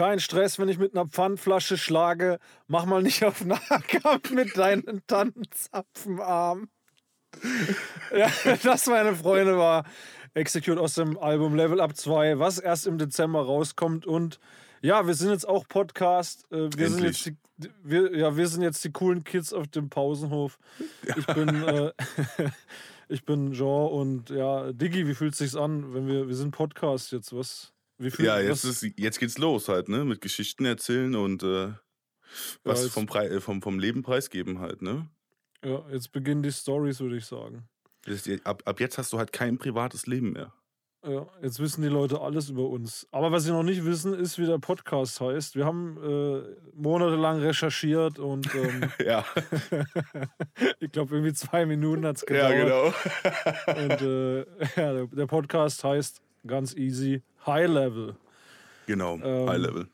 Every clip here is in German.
Kein Stress, wenn ich mit einer Pfandflasche schlage. Mach mal nicht auf Nahkampf mit deinen Tannenzapfenarm. ja, das, meine Freunde, war Execute aus dem Album Level Up 2, was erst im Dezember rauskommt. Und ja, wir sind jetzt auch Podcast. Äh, Wir sind jetzt die, wir, ja, wir sind jetzt die coolen Kids auf dem Pausenhof. Ich bin, äh, ich bin Jean und ja, Diggi, wie fühlt sich's an, wenn wir, wir sind Podcast jetzt, was? Fühlt, Ja, jetzt, was, ist, jetzt geht's los halt, ne? Mit Geschichten erzählen und äh, was jetzt- vom, Prei äh, vom, vom Leben preisgeben halt, ne? ja, jetzt beginnen die Stories, würde ich sagen. Das, ab, ab jetzt hast du halt kein privates Leben mehr. Ja, jetzt wissen die Leute alles über uns. Aber was sie noch nicht wissen, ist, wie der Podcast heißt. Wir haben äh, monatelang recherchiert und ähm, Ja, ich glaube, irgendwie zwei Minuten hat es ja gedauert. genau. Und äh, ja, der Podcast heißt ganz easy High Level. Genau, Ähm, High Level.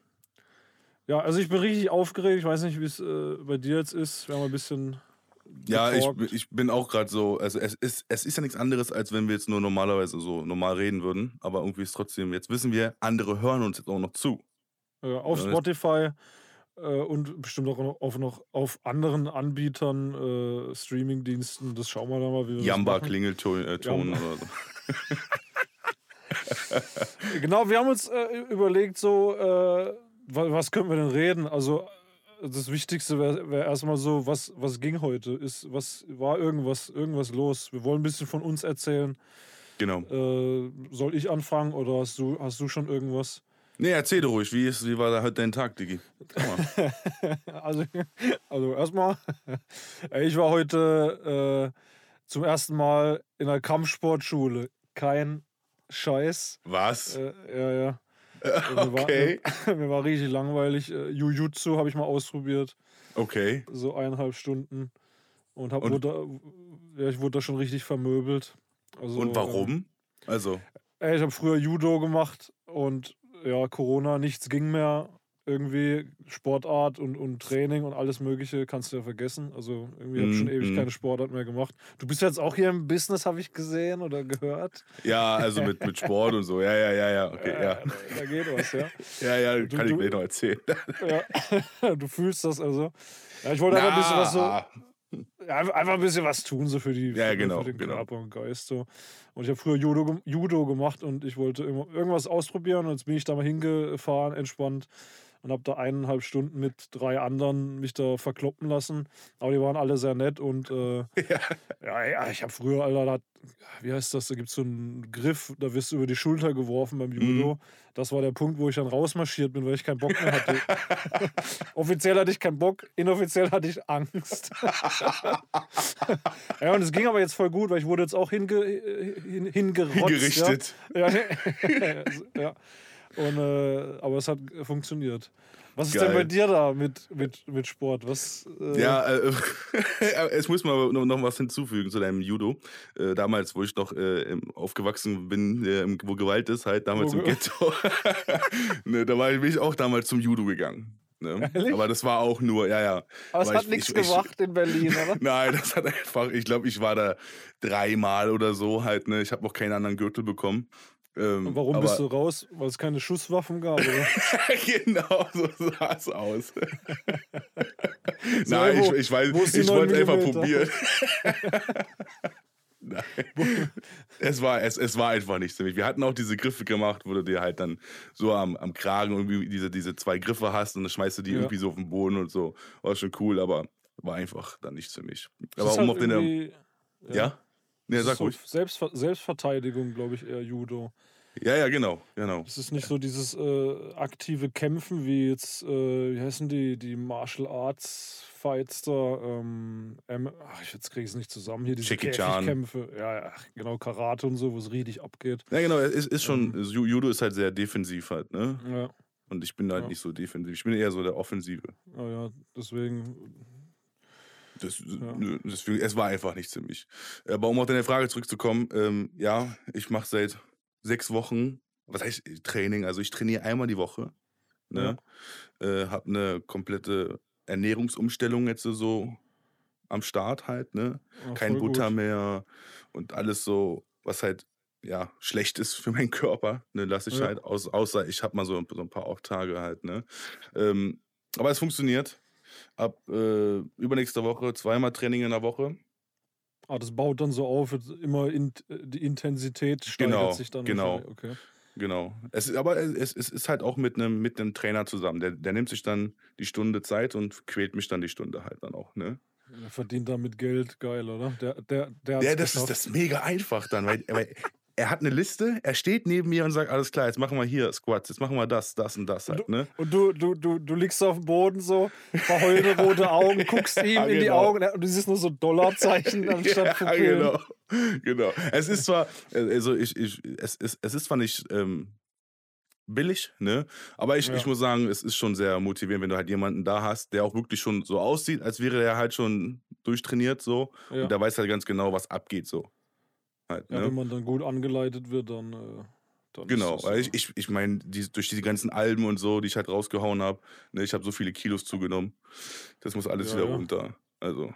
Ja, also ich bin richtig aufgeregt. Ich weiß nicht, wie es äh, bei dir jetzt ist. Wir haben ein bisschen. Ja, ich, ich bin auch gerade so, also es ist, es ist ja nichts anderes, als wenn wir jetzt nur normalerweise so normal reden würden, aber irgendwie ist trotzdem, jetzt wissen wir, andere hören uns jetzt auch noch zu. Äh, auf Ja, Spotify äh, und bestimmt auch noch auf, noch auf anderen Anbietern, äh, Streamingdiensten. Das schauen wir dann mal, wie wir Jamba. Klingelton äh, Ton Jamba. oder so. Genau, wir haben uns äh, überlegt, so, äh, wa- was können wir denn reden? Also, das Wichtigste wäre wär erstmal so, was, was ging heute? Ist, was war irgendwas, irgendwas los? Wir wollen ein bisschen von uns erzählen. Genau. Äh, soll ich anfangen oder hast du, hast du schon irgendwas? Nee, erzähl doch ruhig, wie, ist, wie war da heute dein Tag, Digi? Also, also erstmal, ich war heute äh, zum ersten Mal in einer Kampfsportschule. Kein Scheiß. Was? Äh, ja, ja. Mir war, okay. mir war richtig langweilig. Äh, Jujutsu habe ich mal ausprobiert. Okay. So eineinhalb Stunden. Und, hab, Und- wurde, ja, ich wurde da schon richtig vermöbelt. Also, Und warum? Also, Äh, ich habe früher Judo gemacht und ja, Corona, nichts ging mehr. Irgendwie Sportart und, und Training und alles Mögliche kannst du ja vergessen. Also irgendwie habe ich schon Mm, ewig mm. keine Sportart mehr gemacht. Du bist jetzt auch hier im Business, habe ich gesehen oder gehört. ja, also mit, mit Sport und so. Ja, ja, ja, ja. Okay, Äh, ja. da, da geht was, ja. Ja, ja, Du- kann ich du- gleich noch erzählen. ja. du fühlst das also. Ja, ich wollte einfach ein bisschen was so. Ja, einfach ein bisschen was tun, so für, die, Ja, für, genau, für den genau. Körper und Geist. So. Und ich habe früher Judo, Judo gemacht und ich wollte immer irgendwas ausprobieren. Und jetzt bin ich da mal hingefahren, entspannt. Und habe da eineinhalb Stunden mit drei anderen mich da verkloppen lassen. Aber die waren alle sehr nett und äh, ja. ja, ich habe früher, Alter, da, wie heißt das? Da gibt es so einen Griff, da wirst du über die Schulter geworfen beim Judo. Mhm. Das war der Punkt, wo ich dann rausmarschiert bin, weil ich keinen Bock mehr hatte. Offiziell hatte ich keinen Bock, inoffiziell hatte ich Angst. ja, und es ging aber jetzt voll gut, weil ich wurde jetzt auch hinge, hin, hingerotzt. Hingerichtet. Ja, ja, ja. Und, äh, aber es hat funktioniert. Was ist Geil. denn bei dir da mit, mit, mit Sport? Was, äh, Ja, äh, es muss mal noch, noch was hinzufügen zu deinem Judo. Äh, damals, wo ich noch äh, aufgewachsen bin, äh, wo Gewalt ist, halt damals Wo im Ghetto. ne, da war ich, bin ich auch damals zum Judo gegangen. Ne? Aber das war auch nur, ja, ja. aber es Aber hat ich- nichts ich- in Berlin, oder? Nein, das hat einfach, ich glaube, ich war da dreimal oder so halt, ne? Ich habe noch keinen anderen Gürtel bekommen. Ähm, warum aber, bist du raus? Weil es keine Schusswaffen gab, oder? genau, so sah es aus. So, Nein, wo- ich, ich weiß, ich wollte es 9 einfach probieren. Nein. Es war, es, es war einfach nicht für mich. Wir hatten auch diese Griffe gemacht, wo du dir halt dann so am, am Kragen irgendwie diese, diese zwei Griffe hast und dann schmeißt du die Ja. irgendwie so auf den Boden und so. War schon cool, aber war einfach dann nichts für mich. Das Aber um halt auf den. Ja? Ja, das sag ist so ruhig. Selbstver Selbstverteidigung, glaube ich, eher Judo. Ja, ja, genau, genau. Es ist nicht so dieses äh, aktive Kämpfen wie jetzt, äh, wie heißen die, die Martial Arts Fights da, ähm, ach, jetzt kriege ich es nicht zusammen, hier diese. Käfigkämpfe, ja, ja, genau, Karate und so, wo es richtig abgeht. Ja, genau, es ist, ist schon, Ähm. Ju- Judo ist halt sehr defensiv halt, ne? Ja, Und ich bin halt Ja. nicht so defensiv. Ich bin eher so der Offensive. ja, ja deswegen, Das, nö, deswegen, es war einfach nichts für mich. Aber um auf deine Frage zurückzukommen, ähm, ja, ich mache seit sechs Wochen, was heißt Training? Also ich trainiere einmal die Woche. Ne? Äh, hab eine komplette Ernährungsumstellung jetzt so am Start halt, ne? ja, Kein Butter gut. mehr und alles so, was halt ja, schlecht ist für meinen Körper, ne, lasse ich Ja. halt aus, außer ich habe mal so, so ein paar Off-Tage halt, ne. Ähm, aber es funktioniert. Ab äh, übernächste Woche zweimal Training in der Woche. Ah, das baut dann so auf, immer in, die Intensität steigert Genau, sich dann. genau. Okay. Genau. Es ist, aber es, es ist halt auch mit einem mit einem Trainer zusammen. Der, der nimmt sich dann die Stunde Zeit und quält mich dann die Stunde halt dann auch, ne? Er verdient damit Geld, geil, oder? Der, der, der Ja, das ist, das mega einfach dann, weil, weil er hat eine Liste, er steht neben mir und sagt, alles klar, jetzt machen wir hier Squats, jetzt machen wir das, das und das halt, ne? Und du, du, du, du liegst auf dem Boden so, verheulte rote Augen, guckst ihm in die genau. Augen und du siehst nur so Dollarzeichen anstatt Ja, genau. genau. Es ist zwar, also ich, ich, es, ist, es ist zwar nicht ähm, billig, ne? Aber ich, Ja. ich muss sagen, es ist schon sehr motivierend, wenn du halt jemanden da hast, der auch wirklich schon so aussieht, als wäre er halt schon durchtrainiert so. Ja. Und der weiß halt ganz genau, was abgeht so. Halt, Ja, ne? wenn man dann gut angeleitet wird, dann. Äh, dann Genau, äh, ich, ich, ich meine, die, durch diese ganzen Alben und so, die ich halt rausgehauen habe, ne, ich habe so viele Kilos zugenommen. Das muss alles Ja, wieder ja. runter. Also,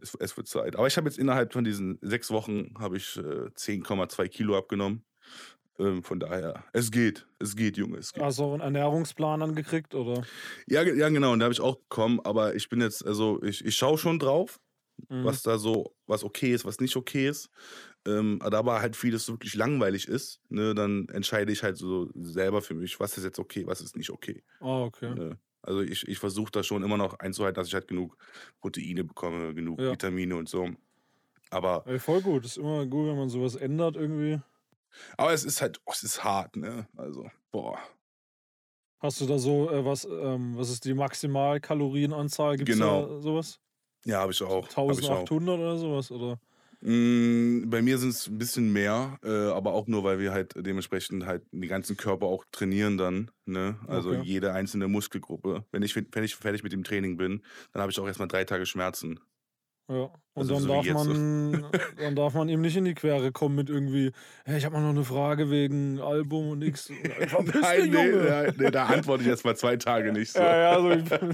es, es wird Zeit. Aber ich habe jetzt innerhalb von diesen sechs Wochen habe ich äh, 10,2 Kilo abgenommen. Ähm, von daher, es geht, es geht, Junge, es geht. Hast du auch einen Ernährungsplan angekriegt, oder? Ja, ja, genau, und da habe ich auch bekommen, aber ich bin jetzt, also ich, ich schaue schon drauf, Mhm. was da so, was okay ist, was nicht okay ist. Ähm, aber da aber halt vieles wirklich langweilig ist, ne, dann entscheide ich halt so selber für mich, was ist jetzt okay, was ist nicht okay. Ah, okay. Ne? Also ich, ich versuche da schon immer noch einzuhalten, dass ich halt genug Proteine bekomme, genug Ja. Vitamine und so. Aber, Ey, voll gut. Ist immer gut, wenn man sowas ändert irgendwie. aber es ist halt, oh, es ist hart, ne? Also, boah. Hast du da so, äh, was, ähm, was ist die Maximalkalorienanzahl? Gibt es Genau. da sowas? Ja, habe ich auch. Hab ich auch. 1800 oder sowas? Oder? Mm, Bei mir sind es ein bisschen mehr, äh, aber auch nur, weil wir halt dementsprechend halt den ganzen Körper auch trainieren dann. Ne? Also Okay. jede einzelne Muskelgruppe. Wenn ich, wenn ich fertig mit dem Training bin, dann habe ich auch erstmal drei Tage Schmerzen. Ja. Und Also dann, so darf man, dann darf man ihm nicht in die Quere kommen mit irgendwie, hey, ich habe mal noch eine Frage wegen Album und nix. Verpiss Nein, nee, ja, nee, da antworte ich jetzt mal zwei Tage nicht so. Ja, ja, so,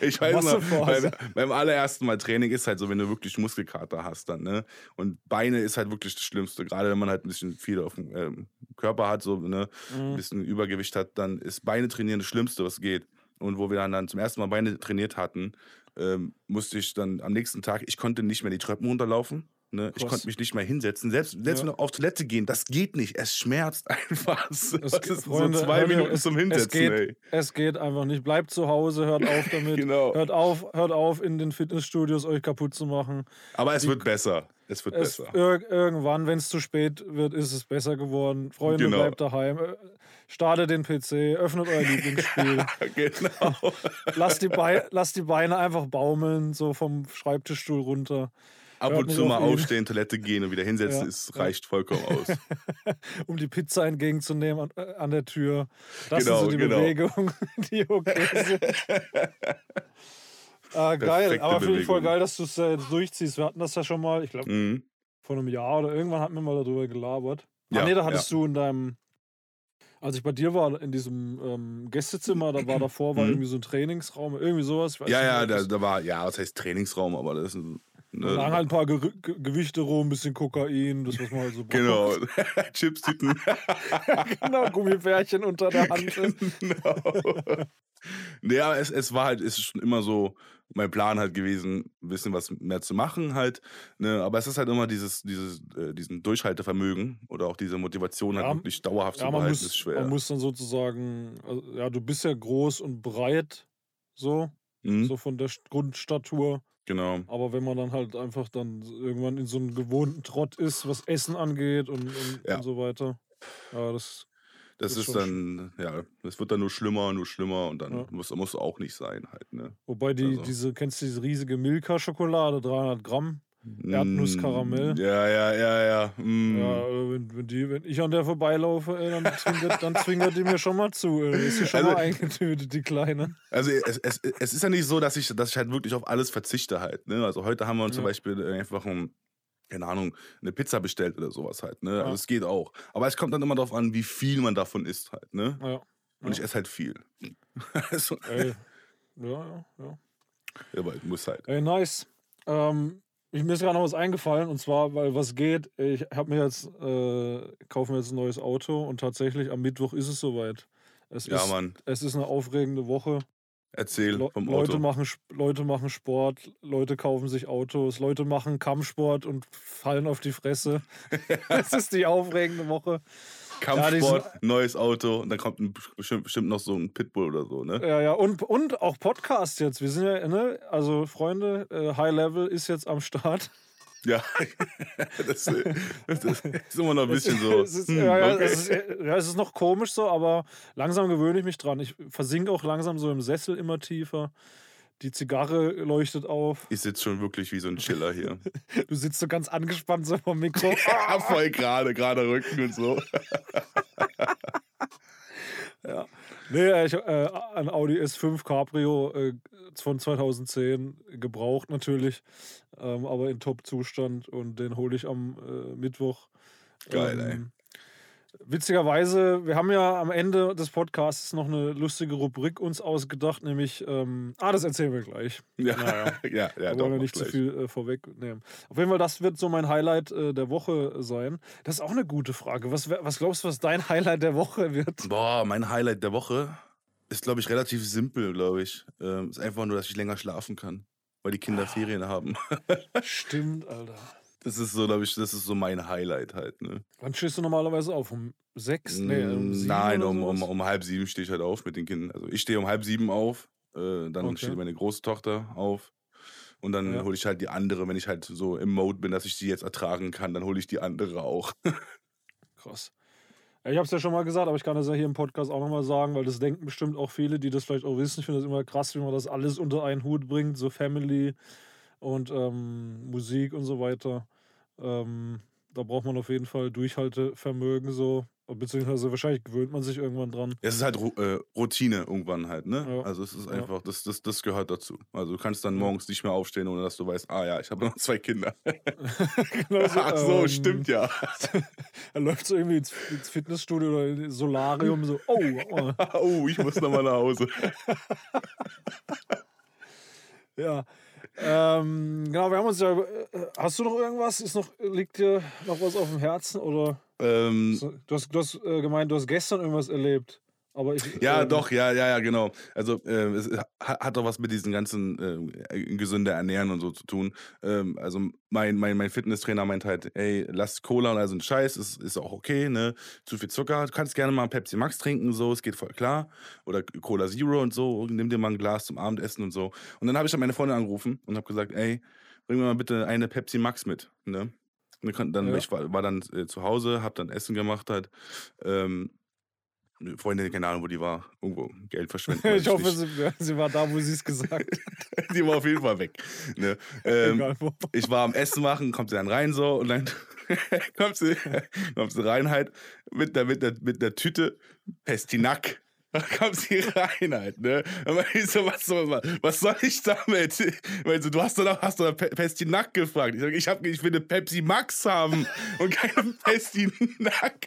Ich weiß noch, beim, beim allerersten Mal Training ist halt so, wenn du wirklich Muskelkater hast dann, ne? Und Beine ist halt wirklich das Schlimmste. Gerade wenn man halt ein bisschen viel auf dem ähm, Körper hat, so, ne? Ein Mhm. bisschen Übergewicht hat, dann ist Beine trainieren das Schlimmste, was geht. Und wo wir dann, dann zum ersten Mal Beine trainiert hatten, ähm, musste ich dann am nächsten Tag, ich konnte nicht mehr die Treppen runterlaufen. Ne? Ich konnte mich nicht mehr hinsetzen. Selbst, selbst Ja. wenn wir auf Toilette gehen, das geht nicht. Es schmerzt einfach. Das Es ist geht- so Freunde, zwei Minuten es- zum es Hinsetzen, geht, ey. Es geht einfach nicht. Bleibt zu Hause, hört auf damit. Genau. Hört auf, hört auf, in den Fitnessstudios euch kaputt zu machen. Aber es Die- wird besser. Es wird Es, besser. ir irgendwann, wenn es zu spät wird, ist es besser geworden. Freunde, Genau. bleibt daheim. Äh, Startet den PC, öffnet euer Lieblingsspiel. genau. lasst, die Bei lasst die Beine einfach baumeln, so vom Schreibtischstuhl runter. Ab und zu mal auf aufstehen, Toilette gehen und wieder hinsetzen, Ja, es ja. reicht vollkommen aus. um die Pizza entgegenzunehmen an, äh, an der Tür. Das Genau, sind so die genau. Bewegungen, die okay sind. Ah, geil, aber finde ich voll geil, dass du es äh, durchziehst. Wir hatten das ja schon mal, ich glaube, Mhm. vor einem Jahr oder irgendwann hatten wir mal darüber gelabert. Ja, ah, nee, da hattest du in deinem, als ich bei dir war, in diesem ähm, Gästezimmer, da war davor war Mhm. irgendwie so ein Trainingsraum, irgendwie sowas. Ja, nicht, ja, da, da war, ja, was heißt Trainingsraum, aber das ist ein. da lagen Ne, halt ein paar Ge Ge Gewichte rum, ein bisschen Kokain, das, was man halt so braucht. genau. Chipstüten. genau, Gummibärchen unter der Hand. genau. Ja, es, es war halt, es ist schon immer so mein Plan halt gewesen, ein bisschen was mehr zu machen halt. Ne? Aber es ist halt immer dieses, dieses, äh, diesen Durchhaltevermögen oder auch diese Motivation halt Ja, wirklich dauerhaft Ja, zu behalten, muss, ist schwer. man muss dann sozusagen, also, ja, du bist ja groß und breit, so, Mhm, so von der St- Grundstatur. Genau. Aber wenn man dann halt einfach dann irgendwann in so einem gewohnten Trott ist, was Essen angeht und, und, Ja. und so weiter. Ja, das, Das ist ist dann, ja, das wird dann nur schlimmer, nur schlimmer und dann Ja. muss, muss auch nicht sein halt, ne? wobei die, Also. diese, kennst du diese riesige Milka-Schokolade, 300 Gramm? Erdnusskaramell. Mm, Ja, ja, ja, ja. Mm. Ja, äh, wenn, wenn, die, wenn ich an der vorbeilaufe, ey, dann, zwinkert, dann zwinkert die mir schon mal zu. Ey. Ist sie schon Also- mal eingetütet, die Kleine. Also es, es, es ist ja nicht so, dass ich, dass ich halt wirklich auf alles verzichte halt. Ne? Also heute haben wir uns zum Ja. Beispiel einfach um, keine Ahnung, eine Pizza bestellt oder sowas halt. Ne? Ja. Also es geht auch. Aber es kommt dann immer darauf an, wie viel man davon isst halt. Ne? Ja. Und ich Ja. esse halt viel. also, Ey. Ja, ja, ja. aber ich muss halt. Ey, nice. Ähm, Ich, mir ist gerade noch was eingefallen und zwar, weil was geht, ich habe mir jetzt, äh, kaufe mir jetzt ein neues Auto und tatsächlich am Mittwoch ist es soweit. Es Ja, ist, Mann. es ist eine aufregende Woche. Erzähl Le vom Leute, Auto. machen, Sp- Leute machen Sport, Leute kaufen sich Autos, Leute machen Kampfsport und fallen auf die Fresse. Es ist die aufregende Woche. Kampfsport, neues Auto und dann kommt ein, bestimmt, bestimmt noch so ein Pitbull oder so, ne? Ja, ja, und, und auch Podcast jetzt. Wir sind ja, ne, also Freunde, äh, High Level ist jetzt am Start. Ja. das, äh, das ist immer noch ein bisschen so. Es ist, hm, ja, ja, okay. es, ist, ja, es ist noch komisch so, aber langsam gewöhne ich mich dran. Ich versinke auch langsam so im Sessel immer tiefer. Die Zigarre leuchtet auf. Ich sitze schon wirklich wie so ein Chiller hier. Du sitzt so ganz angespannt so vom Mikro. ja, voll gerade, gerade Rücken und so. Ja. Nee, ich, äh, ein Audi S5 Cabrio äh, von 2010, gebraucht natürlich, ähm, aber in Top-Zustand und den hole ich am äh, Mittwoch. Geil, ey. Ähm, Witzigerweise, wir haben ja am Ende des Podcasts noch eine lustige Rubrik uns ausgedacht, nämlich, ähm, ah, das erzählen wir gleich. Ja, Naja. ja, ja, Da wollen wir nicht zu viel äh, vorwegnehmen. Auf jeden Fall, das wird so mein Highlight äh, der Woche sein. Das ist auch eine gute Frage. Was, was glaubst du, was dein Highlight der Woche wird? Boah, mein Highlight der Woche ist, glaube ich, relativ simpel, glaube ich. Ähm, ist einfach nur, dass ich länger schlafen kann, weil die Kinder Ferien haben. Stimmt, Alter. Das ist so, glaube ich, das ist so mein Highlight halt, ne? Wann stehst du normalerweise auf? Um sechs? Nee, um sieben Nein, um, um, um halb sieben stehe ich halt auf mit den Kindern. Also ich stehe um halb sieben auf, äh, dann Okay. steht meine große Tochter auf. Und dann Ja. hole ich halt die andere, wenn ich halt so im Mode bin, dass ich die jetzt ertragen kann, dann hole ich die andere auch. Krass. Ich habe es ja schon mal gesagt, aber ich kann das ja hier im Podcast auch nochmal sagen, weil das denken bestimmt auch viele, die das vielleicht auch wissen. Ich finde das immer krass, wie man das alles unter einen Hut bringt, so Family und ähm, Musik und so weiter. Ähm, da braucht man auf jeden Fall Durchhaltevermögen so, beziehungsweise wahrscheinlich gewöhnt man sich irgendwann dran. Es ist halt äh, Routine irgendwann halt, ne? Ja. Also es ist Ja. einfach, das, das, das gehört dazu. Also du kannst dann Ja. morgens nicht mehr aufstehen, ohne dass du weißt, ah ja, ich habe noch zwei Kinder. Genau so, Ach so, ähm, stimmt ja. Er läuft so irgendwie ins, ins Fitnessstudio oder ins Solarium so, oh, oh oh, ich muss nochmal nach Hause. Ja. Ähm, genau, wir haben uns ja. äh, Hast du noch irgendwas? Ist noch, liegt dir noch was auf dem Herzen? Oder Ähm, du hast, du hast äh, gemeint, du hast gestern irgendwas erlebt. Aber ich. Ja, ähm, doch, ja, ja, ja, genau. Also äh, es ha- hat doch was mit diesen ganzen äh, gesünder Ernähren und so zu tun. Ähm, also mein, mein, mein Fitnesstrainer meint halt, ey, lass Cola und all so ein Scheiß, ist, ist auch okay, ne? Zu viel Zucker, du kannst gerne mal Pepsi Max trinken, so, es geht voll klar. Oder Cola Zero und so, nimm dir mal ein Glas zum Abendessen und so. Und dann habe ich dann meine Freundin angerufen und habe gesagt, ey, bring mir mal bitte eine Pepsi Max mit, ne? Und dann, Ja. ich war, war dann äh, zu Hause, hab dann Essen gemacht halt. Ähm, Freundin, keine Ahnung, wo die war. Irgendwo Geld verschwenden. ich hoffe, sie, sie war da, wo sie es gesagt hat. die war auf jeden Fall weg. Ne? Ähm, ich war am Essen machen, kommt sie dann rein so und dann kommt sie, kommt sie rein halt mit der, mit der, mit der Tüte Pestinack. Da kommt sie rein halt, ne? Man ist so, was, soll- was soll ich damit? Weil so, du hast doch noch, hast doch Pe- Pestinack gefragt. Ich sag, ich, hab, ich will eine Pepsi Max haben und keine Pestinack.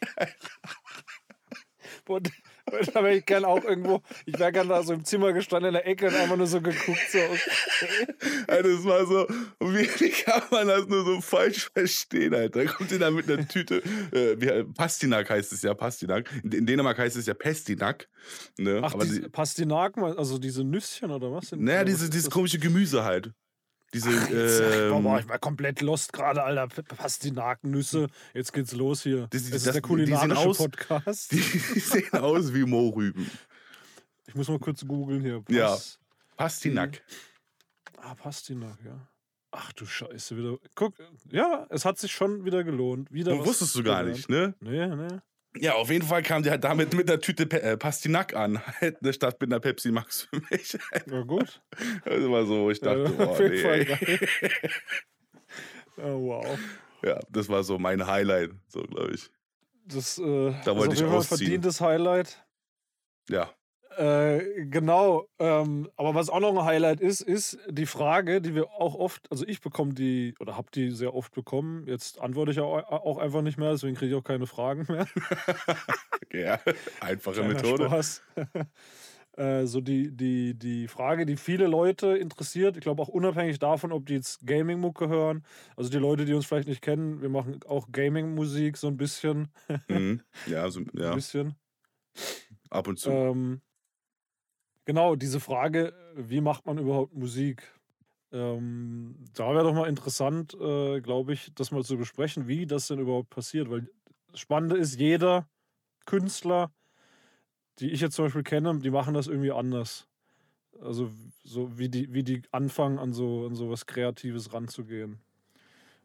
Und, da wäre ich gern auch irgendwo. Ich wäre gern da so im Zimmer gestanden in der Ecke und einfach nur so geguckt. So, okay. Also es war so, wie, kann man das nur so falsch verstehen, Alter? Da kommt sie da mit einer Tüte, äh, wie, Pastinak heißt es ja, Pastinak. In, Dänemark heißt es ja Pestinak. Ne? Ach, Aber diese die, Pastinaken, also diese Nüsschen oder was? Naja, diese, dieses das? komische Gemüse halt. Diese, Ach, jetzt, ähm, boah, ich war komplett lost gerade, Alter. P- Pastinakennüsse. Jetzt geht's los hier. Das- Das, das- ist der die- die sehen kulinarische aus- Podcast. die, die sehen aus wie Mohrrüben. ich muss mal kurz googeln hier. Ja. Pastinak. Ah, Pastinak, ja. Ach du Scheiße, wieder. Guck, ja, es hat sich schon wieder gelohnt. Wieder Das was wusstest du gar gelernt. nicht, ne? Nee, nee. Ja, auf jeden Fall kam die halt damit mit der Tüte Pe äh, Pastinak an, halt, ne, statt mit einer Pepsi Max für mich. Ja, gut. Das war so, ich dachte, Ja, oh, nee. Oh, wow. Ja, das war so mein Highlight, so glaube ich. Das, äh, Da ist wollte auf ich ausziehen. verdientes Highlight. Ja. Äh, genau. Ähm, aber was auch noch ein Highlight ist, ist die Frage, die wir auch oft, also ich bekomme die oder habe die sehr oft bekommen. Jetzt antworte ich auch, auch einfach nicht mehr, deswegen kriege ich auch keine Fragen mehr. Ja, einfache Kleiner Methode. Spaß. äh, so die, die, die Frage, die viele Leute interessiert. Ich glaube auch unabhängig davon, ob die jetzt Gaming-Mucke hören. Also die Leute, die uns vielleicht nicht kennen, wir machen auch Gaming-Musik so ein bisschen. Mhm. Ja, so, ja. Ein bisschen. Ab und zu. Ähm, genau, diese Frage, wie macht man überhaupt Musik? Ähm, da wäre doch mal interessant, äh, glaube ich, das mal zu besprechen, wie das denn überhaupt passiert. Weil das Spannende ist, jeder Künstler, die ich jetzt zum Beispiel kenne, die machen das irgendwie anders. Also so wie die, wie die anfangen, an so, an so was Kreatives ranzugehen.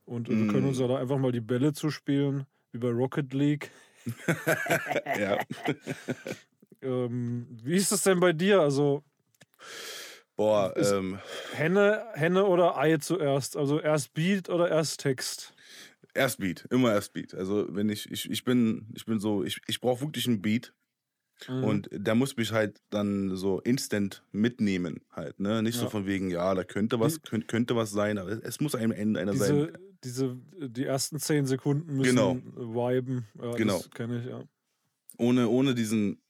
Und wir können uns Mm. ja da einfach mal die Bälle zuspielen, wie bei Rocket League. ja. Ähm, wie ist das denn bei dir? Also Boah, ähm, Henne, Henne oder Ei zuerst? Also erst Beat oder erst Text? erst Beat, immer erst Beat. Also wenn ich, ich, ich bin, ich bin so, ich, ich brauche wirklich einen Beat Mhm. und der muss mich halt dann so instant mitnehmen halt, ne? Nicht so Ja. von wegen, ja, da könnte was, könnte, könnte was sein, aber es muss am Ende einer sein. diese, diese, die ersten zehn Sekunden müssen Genau. viben. Ja, Genau. Das kenne ich, ja. Ohne, ohne diesen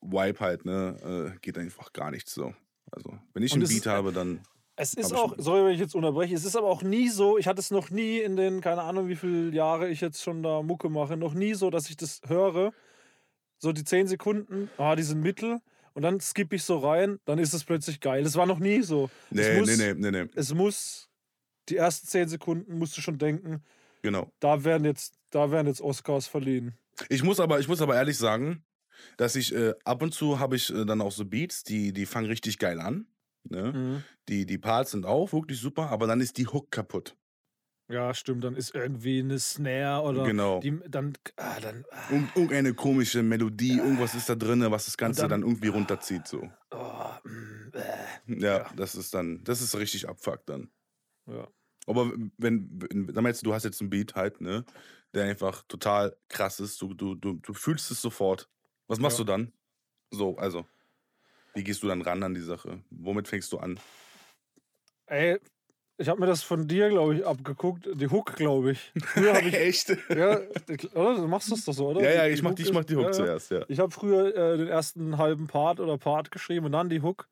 Vibe halt, ne, äh, geht einfach gar nichts so. Also, wenn ich Und einen Beat ist- habe, dann. Es ist auch, sorry, wenn ich jetzt unterbreche, es ist aber auch nie so, ich hatte es noch nie in den, keine Ahnung, wie viele Jahre ich jetzt schon da Mucke mache, noch nie so, dass ich das höre, so die zehn Sekunden, ah, die sind mittel, und dann skippe ich so rein, dann ist es plötzlich geil. Das war noch nie so. Nee, es muss, nee, nee, nee, nee. Es muss, die ersten zehn Sekunden musst du schon denken, Genau. da werden jetzt, da werden jetzt Oscars verliehen. Ich muss aber, ich muss aber ehrlich sagen, dass ich äh, ab und zu habe ich äh, dann auch so Beats, die, die fangen richtig geil an. Ne? Mhm. Die, die Parts sind auch wirklich super, aber dann ist die Hook kaputt. Ja, stimmt, dann ist irgendwie eine Snare oder Genau. die, dann, ah, dann, ah, Irgend- Irgendeine komische Melodie, irgendwas ist da drin, was das Ganze dann- dann, irgendwie runterzieht. So. oh, mm, äh. Ja, Ja. das ist dann, das ist richtig abfuck dann. Ja. Aber wenn, wenn jetzt, du hast jetzt einen Beat halt, ne, der einfach total krass ist, du, du, du, du fühlst es sofort. Was machst Ja. du dann? So, also, wie gehst du dann ran an die Sache? Womit fängst du an? Ey, ich habe mir das von dir, glaube ich, abgeguckt. Die Hook, glaube ich. Früher ich. Echt? ja, oder? Du machst das doch so, oder? Ja, ja, Die- ich mach, die, ich mach die Hook ja. zuerst, ja. Ich habe früher äh, den ersten halben Part oder Part geschrieben und dann die Hook.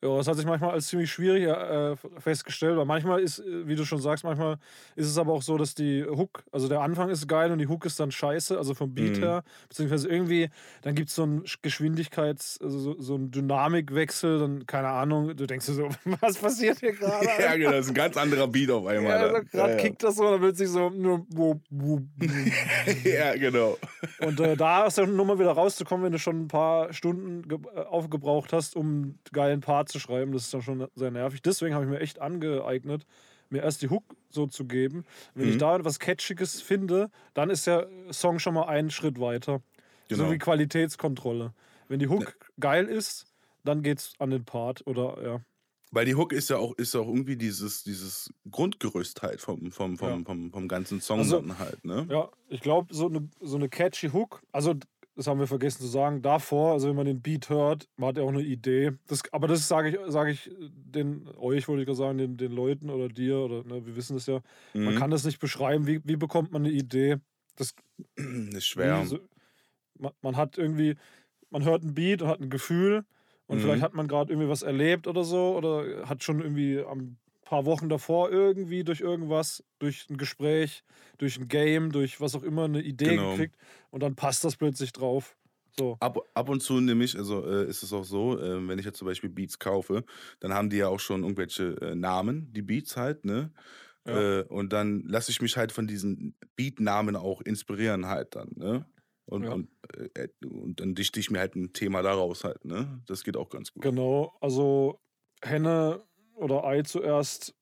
Ja, das hat sich manchmal als ziemlich schwierig äh, festgestellt, weil manchmal ist, äh, wie du schon sagst, manchmal ist es aber auch so, dass die Hook, also der Anfang ist geil und die Hook ist dann scheiße, also vom Beat Mhm. her, beziehungsweise irgendwie, dann gibt es so einen Sch- Geschwindigkeits-, also so, so einen Dynamikwechsel, dann, keine Ahnung, du denkst dir so, was passiert hier gerade? ja, genau, das ist ein ganz anderer Beat auf einmal. Ja, also dann. gerade ja, kickt das so und dann wird sich so nur. ja, genau. Und äh, da aus der Nummer wieder rauszukommen, wenn du schon ein paar Stunden äh, aufgebraucht hast, um einen geilen Part zu schreiben, das ist dann schon sehr nervig. Deswegen habe ich mir echt angeeignet, mir erst die Hook so zu geben. Wenn ich Mhm. da etwas Catchiges finde, dann ist der Song schon mal einen Schritt weiter. Genau. So wie Qualitätskontrolle. Wenn die Hook geil ist, dann geht's an den Part oder ja. Weil die Hook ist ja auch, ist ja auch irgendwie dieses, dieses Grundgerüst halt vom, vom, vom, Ja. vom, vom ganzen Song Also- halt, ne? Ja, ich glaube, so eine, so eine catchy Hook, also das haben wir vergessen zu sagen, davor, also wenn man den Beat hört, man hat ja auch eine Idee. Das, aber das sage ich, sage ich den, euch wollte ich gerade sagen, den, den Leuten oder dir, oder ne, wir wissen das ja, man Mhm. kann das nicht beschreiben. Wie, wie bekommt man eine Idee? Das ist schwer. so, man, man hat irgendwie, man hört einen Beat und hat ein Gefühl und Mhm. vielleicht hat man gerade irgendwie was erlebt oder so oder hat schon irgendwie am paar Wochen davor irgendwie durch irgendwas, durch ein Gespräch, durch ein Game, durch was auch immer eine Idee Genau. gekriegt und dann passt das plötzlich drauf. So. Ab, ab und zu nämlich, also äh, ist es auch so, äh, wenn ich jetzt zum Beispiel Beats kaufe, dann haben die ja auch schon irgendwelche äh, Namen, die Beats halt, ne? Ja. Äh, und dann lasse ich mich halt von diesen Beat-Namen auch inspirieren halt dann, ne? Und, Ja. und, äh, und dann dichte ich mir halt ein Thema daraus halt, ne? Das geht auch ganz gut. Genau, also Henne oder Ei zuerst.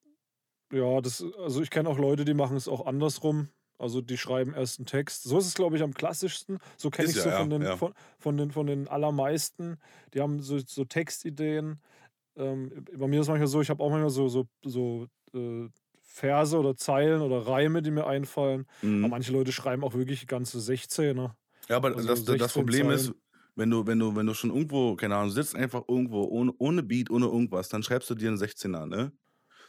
Ja, das, also ich kenne auch Leute, die machen es auch andersrum. Also die schreiben erst einen Text. So ist es, glaube ich, am klassischsten. So kenne Ist ich ja, so von, ja, den, ja. Von, von, den, von den allermeisten. Die haben so, so Textideen. Ähm, bei mir ist es manchmal so, ich habe auch manchmal so, so, so äh, Verse oder Zeilen oder Reime, die mir einfallen. Mhm. Aber manche Leute schreiben auch wirklich ganze 16er. Ja, aber Also das, das 16 Problem ist, Zeilen. Wenn du, wenn du, wenn du schon irgendwo, keine Ahnung, sitzt einfach irgendwo ohne, ohne Beat, ohne irgendwas, dann schreibst du dir einen 16er, ne?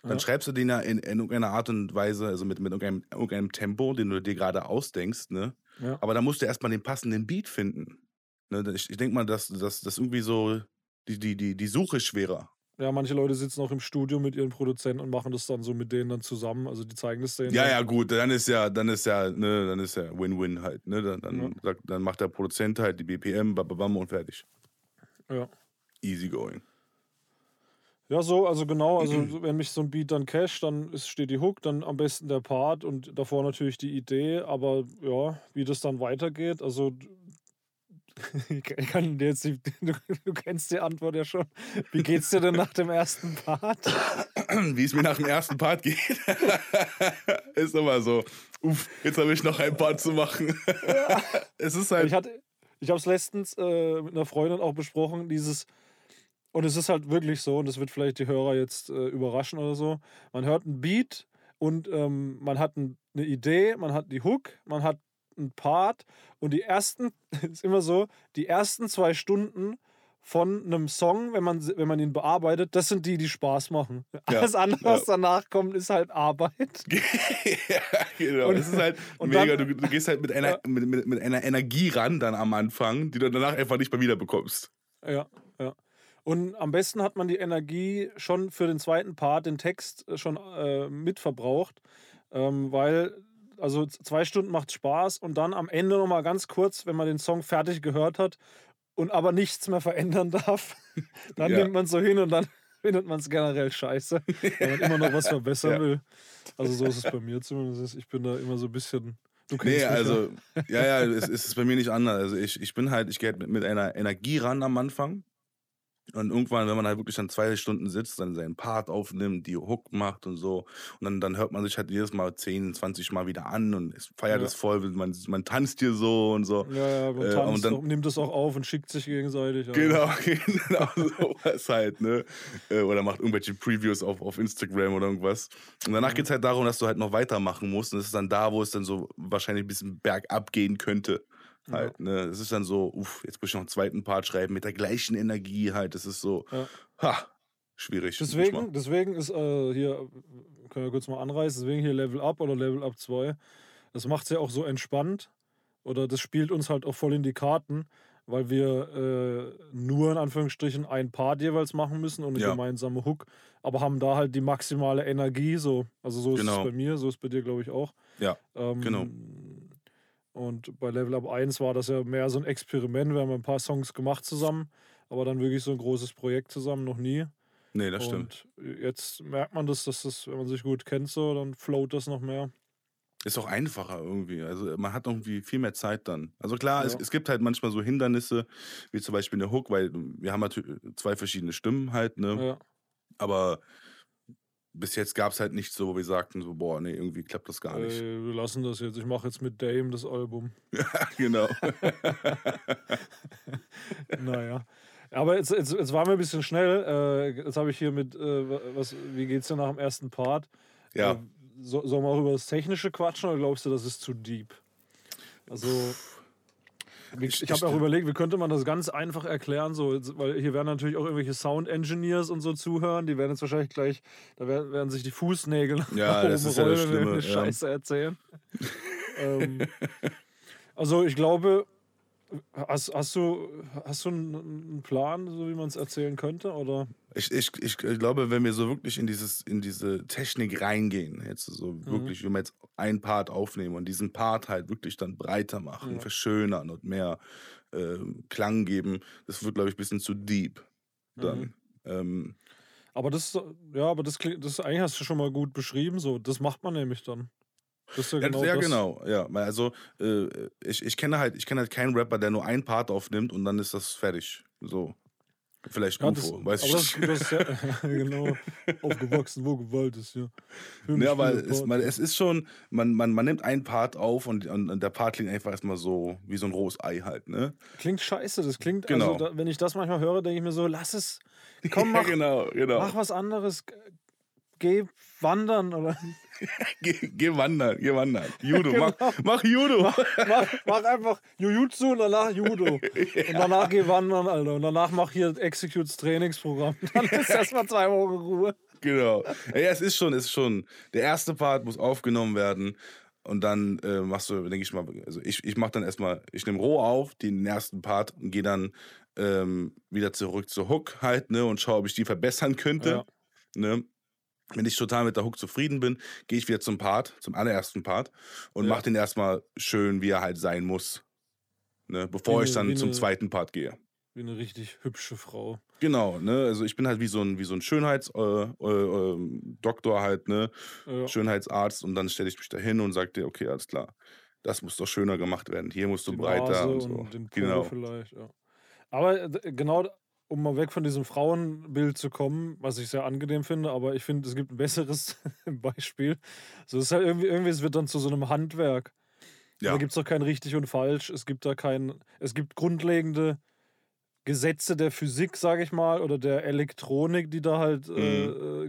Dann Ja. schreibst du den ja in, in irgendeiner Art und Weise, also mit, mit irgendeinem, irgendeinem Tempo, den du dir gerade ausdenkst, ne? Ja. Aber da musst du erstmal den passenden Beat finden. Ne? Ich, ich denke mal, dass das irgendwie so die, die, die, die Suche ist schwerer. Ja, manche Leute sitzen auch im Studio mit ihren Produzenten und machen das dann so mit denen dann zusammen. Also die zeigen das denen. Ja, ja, gut, dann ist ja, dann ist ja, ne, dann ist ja Win-Win halt, ne? Dann, dann, Ja. sagt, dann macht der Produzent halt die BPM, bababam und fertig. Ja. Easy going. Ja, so, also genau, also so, wenn mich so ein Beat dann casht, dann ist, steht die Hook, dann am besten der Part und davor natürlich die Idee, aber ja, wie das dann weitergeht, also ich kann dir jetzt nicht, du, du kennst die Antwort ja schon. Wie geht's dir denn nach dem ersten Part? Wie es mir nach dem ersten Part geht, ist immer so, uff, jetzt habe ich noch ein Part zu machen. es ist halt, Ich hatte, ich habe es letztens äh, mit einer Freundin auch besprochen, dieses und es ist halt wirklich so, und das wird vielleicht die Hörer jetzt äh, überraschen oder so. Man hört einen Beat und ähm, man hat ein, eine Idee, man hat die Hook, man hat einen Part und die ersten, ist immer so, die ersten zwei Stunden von einem Song, wenn man, wenn man ihn bearbeitet, das sind die, die Spaß machen. Ja, Alles andere, ja. was danach kommt, ist halt Arbeit. ja, genau. Und- es ist halt und mega. dann- du, du gehst halt mit einer, Ja. mit, mit, mit einer Energie ran dann am Anfang, die du danach einfach nicht mehr wiederbekommst. Ja, ja. Und am besten hat man die Energie schon für den zweiten Part, den Text äh, schon äh, mitverbraucht, ähm, weil also zwei Stunden macht Spaß und dann am Ende nochmal ganz kurz, wenn man den Song fertig gehört hat und aber nichts mehr verändern darf, dann Ja. nimmt man so hin und dann findet man es generell scheiße, weil man immer noch was verbessern Ja. will. Also so ist es bei mir zumindest. Ich bin da immer so ein bisschen. Du kennst Nee, also, ja, ja, es, es ist bei mir nicht anders. Also ich, ich bin halt, ich gehe halt mit, mit einer Energie ran am Anfang. Und irgendwann, wenn man halt wirklich dann zwei Stunden sitzt, dann seinen Part aufnimmt, die Hook macht und so. Und dann, dann hört man sich halt jedes Mal 10, 20 Mal wieder an und es feiert Ja. es voll. Man, man tanzt hier so und so. Ja, ja, man Äh, tanzt und dann- auch, nimmt es auch auf und schickt sich gegenseitig. aber- Genau, genau sowas halt, ne? Äh, Oder macht irgendwelche Previews auf, auf Instagram oder irgendwas. Und danach geht es halt darum, dass du halt noch weitermachen musst. Und das ist dann da, wo es dann so wahrscheinlich ein bisschen bergab gehen könnte. Halt, ne? Es ist dann so, uff, jetzt muss ich noch einen zweiten Part schreiben mit der gleichen Energie halt. Das ist so, Ja. ha, schwierig. Deswegen, deswegen ist äh, hier, können wir kurz mal anreißen, deswegen hier Level Up oder Level Up 2. Das macht es ja auch so entspannt. Oder das spielt uns halt auch voll in die Karten, weil wir äh, nur in Anführungsstrichen ein Part jeweils machen müssen und eine Ja. gemeinsame Hook, aber haben da halt die maximale Energie. So. Also so ist Genau. es bei mir, so ist es bei dir, glaube ich, auch. Ja, Ähm, genau. Und bei Level Up 1 war das ja mehr so ein Experiment. Wir haben ein paar Songs gemacht zusammen, aber dann wirklich so ein großes Projekt zusammen noch nie. Nee, das stimmt. Und jetzt merkt man das, dass das, wenn man sich gut kennt, so, dann float das noch mehr. Ist auch einfacher irgendwie. Also man hat irgendwie viel mehr Zeit dann. Also klar, es, Ja. es gibt halt manchmal so Hindernisse, wie zum Beispiel eine Hook, weil wir haben natürlich zwei verschiedene Stimmen halt, ne? Ja. Aber bis jetzt gab es halt nicht so, wo wir sagten, so, boah, nee, irgendwie klappt das gar nicht. Äh, wir lassen das jetzt. Ich mache jetzt mit Dame das Album. genau. naja. Aber jetzt, jetzt, jetzt waren wir ein bisschen schnell. Äh, jetzt habe ich hier mit, äh, was, wie geht's dir nach dem ersten Part? Ja. Äh, so, sollen wir auch über das Technische quatschen oder glaubst du, das ist zu deep? Also, ich, Ich- ich habe auch überlegt, wie könnte man das ganz einfach erklären, so, weil hier werden natürlich auch irgendwelche Sound Engineers und so zuhören, die werden jetzt wahrscheinlich gleich, da werden, werden sich die Fußnägel Ja, das ist ja das rollen, wenn wir Schlimme, eine ja. Scheiße erzählen. ähm, also ich glaube, hast, hast, du, hast du einen Plan, so wie man es erzählen könnte? Oder? Ich, ich, ich glaube, wenn wir so wirklich in, dieses, in diese Technik reingehen, jetzt so Mhm. wirklich, wenn wir jetzt einen Part aufnehmen und diesen Part halt wirklich dann breiter machen, Ja. verschönern und mehr ähm, Klang geben, das wird, glaube ich, ein bisschen zu deep dann. Mhm. Ähm, Aber das, ja, aber das klingt, das eigentlich hast du schon mal gut beschrieben, so. Das macht man nämlich dann. Das ist ja genau ja das. genau. Ja, also äh, ich, ich kenne halt, ich kenne halt keinen Rapper, der nur einen Part aufnimmt und dann ist das fertig. So. Vielleicht Ja, das, UFO, weiß aber ich das, das ist ja, genau, aufgewachsen, wo Gewalt ist, ja. Ja, weil es, man, es ist schon, man, man, man nimmt einen Part auf und, und, der Part klingt einfach erstmal so wie so ein rohes Ei halt, ne? Klingt scheiße, das klingt, Genau. also da, wenn ich das manchmal höre, denke ich mir so, lass es, komm, mach, ja, genau, genau. mach was anderes, geh wandern oder Geh, geh wandern, geh wandern. Judo, Genau. mach, mach Judo. mach, mach einfach Jujutsu und danach Judo. Und danach geh wandern, Alter. Und danach mach hier Executes Trainingsprogramm. Dann ist erstmal zwei Wochen Ruhe. genau. Ja, es ist schon, es ist schon. Der erste Part muss aufgenommen werden. Und dann äh, machst du, denke ich mal, also ich, ich mache dann erstmal, ich nehme roh auf, den ersten Part und gehe dann ähm, wieder zurück zur Hook halt, ne, und schaue, ob ich die verbessern könnte. Ja. Ne? Wenn ich total mit der Hook zufrieden bin, gehe ich wieder zum Part, zum allerersten Part und Ja. mache den erstmal schön, wie er halt sein muss. Ne? Bevor Wie ich ne- dann wie zum ne- zweiten Part gehe. Wie eine richtig hübsche Frau. Genau, ne? Also ich bin halt wie so ein, wie so ein Schönheitsdoktor äh, äh, ähm, halt, ne? Ja. Schönheitsarzt und dann stelle ich mich da hin und sage dir, okay, alles klar, das muss doch schöner gemacht werden. Hier musst du die breiter Nase und so. und den genau. vielleicht, ja. Aber äh, genau, um mal weg von diesem Frauenbild zu kommen, was ich sehr angenehm finde, aber ich finde, es gibt ein besseres Beispiel. So, es ist halt irgendwie, irgendwie, es wird dann zu so einem Handwerk. Ja. Da gibt es doch kein richtig und falsch. Es gibt da kein, es gibt grundlegende Gesetze der Physik, sage ich mal, oder der Elektronik, die da halt äh, Mhm.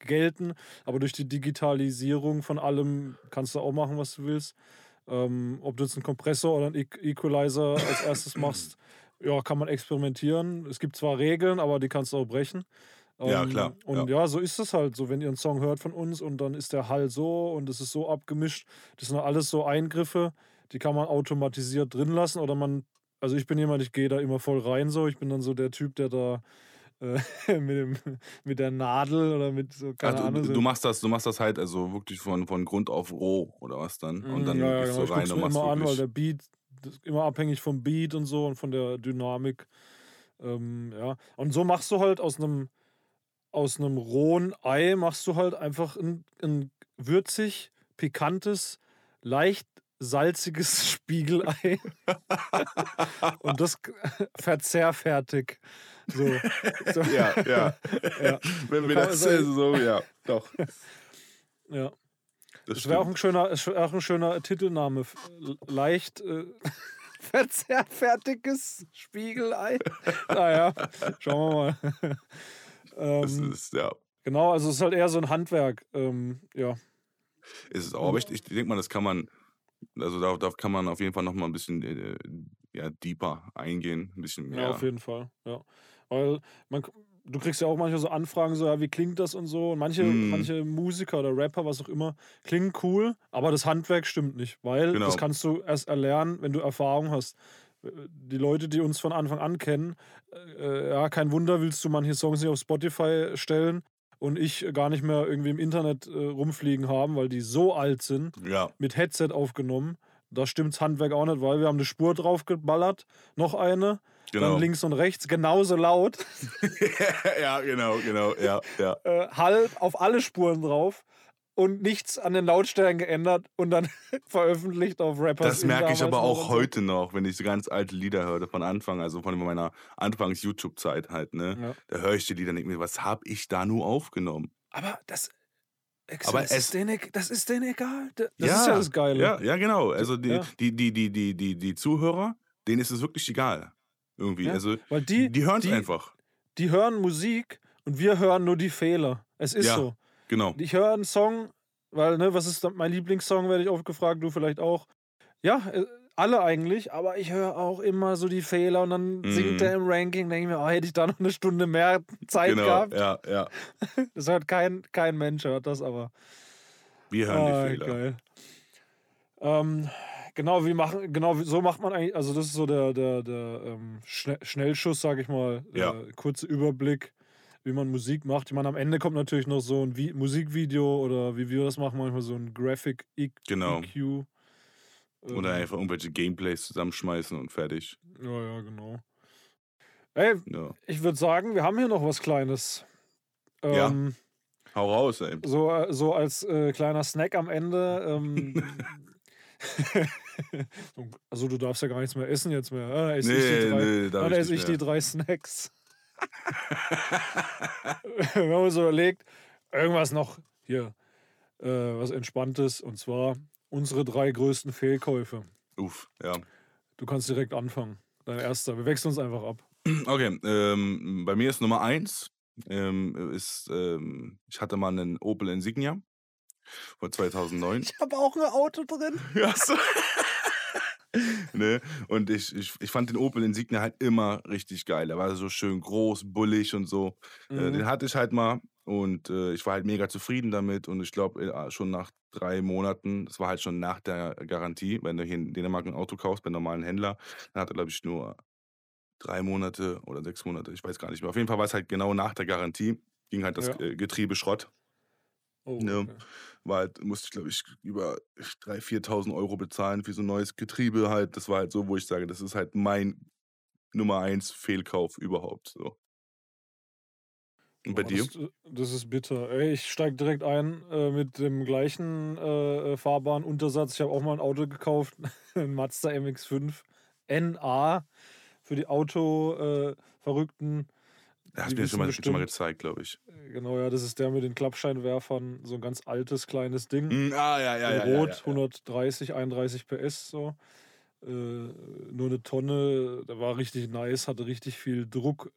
äh, gelten. Aber durch die Digitalisierung von allem kannst du auch machen, was du willst. Ähm, ob du jetzt einen Kompressor oder einen Equalizer als erstes machst, ja, kann man experimentieren. Es gibt zwar Regeln, aber die kannst du auch brechen. Ja, Ähm, klar, Und ja. so ist es halt so, wenn ihr einen Song hört von uns und dann ist der Hall so und es ist so abgemischt. Das sind alles so Eingriffe, die kann man automatisiert drin lassen oder man, also ich bin jemand, ich gehe da immer voll rein so. Ich bin dann so der Typ, der da äh, mit, dem, mit der Nadel oder mit so, keine du, Ahnung. du- machst das, du machst das halt also wirklich von, von Grund auf roh oder was dann? Und Mm, dann ja, ja, gehst genau. du Ich rein guck's und machst immer an, weil wirklich. der Beat, immer abhängig vom Beat und so und von der Dynamik. Ähm, ja. Und so machst du halt aus einem aus einem rohen Ei machst du halt einfach ein, ein würzig, pikantes, leicht salziges Spiegelei. und das verzehrfertig. So. so. ja, ja. Ja. Wenn wir das so, ja, doch. ja. Das Das wäre auch ein schöner, auch ein schöner Titelname. Leicht äh, verzehrfertiges Spiegelei. naja, schauen wir mal. Das ähm, ist, ja, genau, also es ist halt eher so ein Handwerk. Ähm, ja. ist es auch. Aber ich, ich denke mal, das kann man, also da, da kann man auf jeden Fall noch mal ein bisschen äh, ja, deeper eingehen. Ein bisschen mehr. ja, auf jeden Fall. Ja. Weil man, du kriegst ja auch manchmal so Anfragen, so, ja, wie klingt das und so. Und manche, Mhm. manche Musiker oder Rapper, was auch immer, klingen cool, aber das Handwerk stimmt nicht. Weil Genau. das kannst du erst erlernen, wenn du Erfahrung hast. Äh, Die Leute, die uns von Anfang an kennen, äh, ja, kein Wunder, willst du manche Songs nicht auf Spotify stellen und ich gar nicht mehr irgendwie im Internet äh, rumfliegen haben, weil die so alt sind, Ja, mit Headset aufgenommen. Da stimmt's Handwerk auch nicht, weil wir haben eine Spur drauf geballert, noch eine, genau. dann links und rechts genauso laut, ja, genau, genau, ja, ja. äh, halb auf alle Spuren drauf und nichts an den Lautstärken geändert und dann veröffentlicht auf Rappers. Das merke ich aber auch heute noch, wenn ich so ganz alte Lieder höre von Anfang, also von meiner Anfangs-YouTube-Zeit halt, ne? Ja. Da höre ich die Lieder und denke mir, was habe ich da nur aufgenommen? Aber das, Aber das, es- ist denen, e- das ist denen egal. Das ist ja das Geile. Ja, ja, genau. Also die, Ja. die, die, die, die, die, die Zuhörer, denen ist es wirklich egal. Irgendwie. Ja, Also Weil die, die hören es die- einfach. die hören Musik und wir hören nur die Fehler. Es ist Ja. so. Genau. Ich höre einen Song, weil, ne, was ist mein Lieblingssong, werde ich oft gefragt, du vielleicht auch. Ja, äh, alle eigentlich, aber ich höre auch immer so die Fehler und dann Mhm. singt er im Ranking, denke ich mir, oh, hätte ich da noch eine Stunde mehr Zeit Genau. gehabt. Ja, ja. Das hört kein, kein Mensch, hört das aber. Wir hören Ah, die Fehler. Geil. Ähm, genau, wie machen, genau, wie- so macht man eigentlich, also das ist so der, der, der ähm, Schne Schnellschuss, sage ich mal. Ja. Der kurze Überblick, wie man Musik macht. Ich meine, am Ende kommt natürlich noch so ein Vi Musikvideo oder wie wir das machen, manchmal so ein Graphic E Genau. EQ. Oder Ähm, einfach irgendwelche Gameplays zusammenschmeißen und fertig. Ja, ja, genau. Ey, Ja. ich würde sagen, wir haben hier noch was Kleines. Ja. Ähm, Hau raus, ey. So, äh, so als äh, kleiner Snack am Ende. Ähm, also du darfst ja gar nichts mehr essen jetzt mehr. Ah, esse ich die Nee, drei, nee, darf ah, ich da esse ich die drei Snacks. Wir haben uns so überlegt, irgendwas noch hier, äh, was Entspanntes. Und zwar unsere drei größten Fehlkäufe. Uff, ja. Du kannst direkt anfangen. Dein erster. Wir wechseln uns einfach ab. Okay, ähm, bei mir ist Nummer eins, ähm, ist, ähm, ich hatte mal einen Opel Insignia von 2009. Ich habe auch ein Auto drin. Ja, so. ne? Und ich, ich, ich fand den Opel Insignia halt immer richtig geil. Er war so schön groß, bullig und so. Äh, Mhm. den hatte ich halt mal und äh, ich war halt mega zufrieden damit. Und ich glaube, äh, schon nach drei Monaten, das war halt schon nach der Garantie, wenn du hier in Dänemark ein Auto kaufst bei normalen Händler, dann hat er, glaube ich, nur drei Monate oder sechs Monate, ich weiß gar nicht mehr. Auf jeden Fall war es halt genau nach der Garantie, ging halt das Ja. äh, Getriebe Schrott. Oh, Ne, okay. War halt, musste ich, glaube ich, über 3.000, 4.000 Euro bezahlen für so ein neues Getriebe halt. Das war halt so, wo ich sage, das ist halt mein Nummer eins Fehlkauf überhaupt. So. Und bei Boah, dir? Das, das ist bitter. Ey, ich steige direkt ein äh, mit dem gleichen äh, Fahrbahnuntersatz. Ich habe auch mal ein Auto gekauft, ein Mazda MX5 NA für die Auto-Verrückten. Da hast du mir schon mal, wissen schon mal bestimmt- gezeigt, glaube ich. genau, ja, das ist der mit den Klappscheinwerfern, so ein ganz altes, kleines Ding. Mm, ah, ja, ja, ja. in ja, Rot, ja, ja. 130, 31 PS so. Äh, nur eine Tonne, der war richtig nice, hatte richtig viel Druck